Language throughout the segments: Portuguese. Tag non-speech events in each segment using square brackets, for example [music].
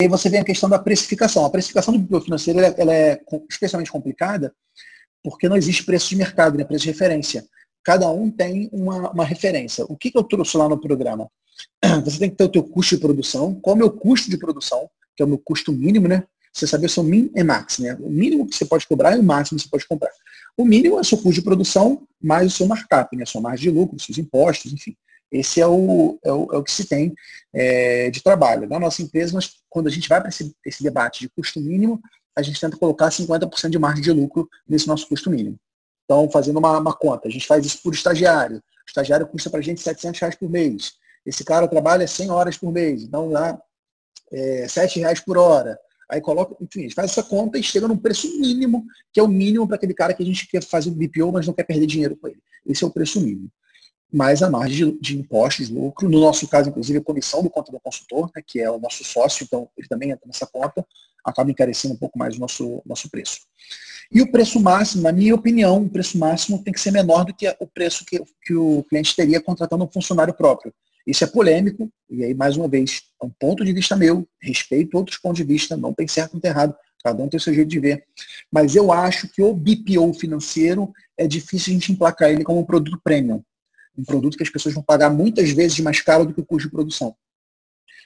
aí você vem a questão da precificação. A precificação do BPO financeiro ela, ela é especialmente complicada porque não existe preço de mercado, né, preço de referência. Cada um tem uma, uma referência. O que, que eu trouxe lá no programa? [clears throat] Você tem que ter o teu custo de produção. Qual é o meu custo de produção? Que é o meu custo mínimo, né? Você saber o seu min e max, né? O mínimo que você pode cobrar e o máximo que você pode comprar. O mínimo é o seu custo de produção mais o seu markup, né? Sua margem de lucro, seus impostos, enfim. Esse é o, é o, é o que se tem é, de trabalho. Na nossa empresa, nós, quando a gente vai para esse, esse debate de custo mínimo, a gente tenta colocar 50% de margem de lucro nesse nosso custo mínimo. Então, fazendo uma, uma conta, a gente faz isso por estagiário. O estagiário custa para a gente 700 reais por mês. Esse cara trabalha 100 horas por mês, então dá é, 7 reais por hora. Aí coloca, enfim, a gente faz essa conta e chega num preço mínimo, que é o mínimo para aquele cara que a gente quer fazer um BPO, mas não quer perder dinheiro com ele. Esse é o preço mínimo mais a margem de, de, impostos, lucro, no nosso caso, inclusive, a comissão do contador consultor, né, que é o nosso sócio, então ele também entra nessa conta, acaba encarecendo um pouco mais o nosso, nosso preço. E o preço máximo, na minha opinião, o preço máximo tem que ser menor do que o preço que, que o cliente teria contratando um funcionário próprio. Isso é polêmico, e aí, mais uma vez, é um ponto de vista meu, respeito outros pontos de vista, não tem certo nem tem errado, cada um tem o seu jeito de ver. Mas eu acho que o BPO financeiro é difícil a gente emplacar ele como um produto premium um produto que as pessoas vão pagar muitas vezes mais caro do que o custo de produção.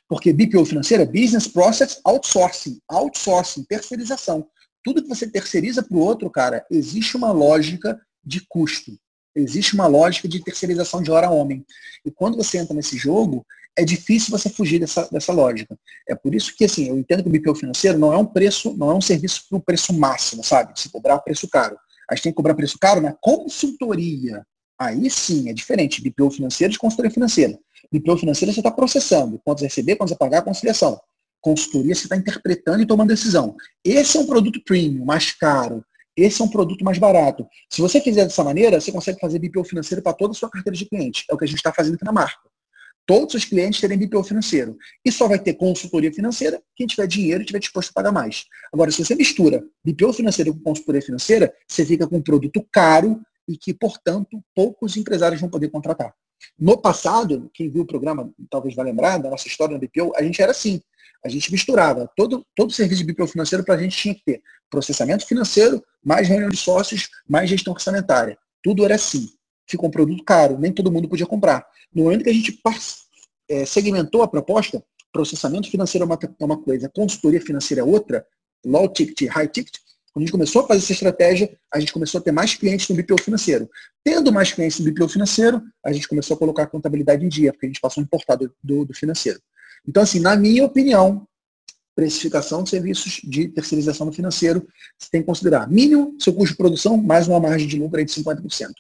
Porque BPO financeira é Business Process Outsourcing, outsourcing, terceirização. Tudo que você terceiriza para o outro, cara, existe uma lógica de custo. Existe uma lógica de terceirização de hora homem. E quando você entra nesse jogo, é difícil você fugir dessa, dessa lógica. É por isso que, assim, eu entendo que o BPO financeiro não é um preço, não é um serviço para o preço máximo, sabe? Se cobrar preço caro. A gente tem que cobrar preço caro na consultoria. Aí sim, é diferente. BPO financeiro de consultoria financeira. BPO financeira você está processando. Quantos receber, quantos pagar, conciliação. Consultoria você está interpretando e tomando decisão. Esse é um produto premium, mais caro. Esse é um produto mais barato. Se você fizer dessa maneira, você consegue fazer BPO financeiro para toda a sua carteira de cliente. É o que a gente está fazendo aqui na marca. Todos os clientes terem BPO financeiro. E só vai ter consultoria financeira quem tiver dinheiro e estiver disposto a pagar mais. Agora, se você mistura BPO financeiro com consultoria financeira, você fica com um produto caro, e que, portanto, poucos empresários vão poder contratar. No passado, quem viu o programa talvez vai lembrar da nossa história na BPO, a gente era assim. A gente misturava todo, todo serviço de BPO financeiro para a gente tinha que ter processamento financeiro, mais reunião de sócios, mais gestão orçamentária. Tudo era assim. Ficou um produto caro, nem todo mundo podia comprar. No momento que a gente é, segmentou a proposta, processamento financeiro é é uma coisa, consultoria financeira é outra, low ticket, high ticket, quando a gente começou a fazer essa estratégia, a gente começou a ter mais clientes no BPO financeiro. Tendo mais clientes no BPO financeiro, a gente começou a colocar a contabilidade em dia, porque a gente passou a importar do, do, do financeiro. Então, assim, na minha opinião, precificação de serviços de terceirização no financeiro, você tem que considerar mínimo seu custo de produção, mais uma margem de lucro de 50%.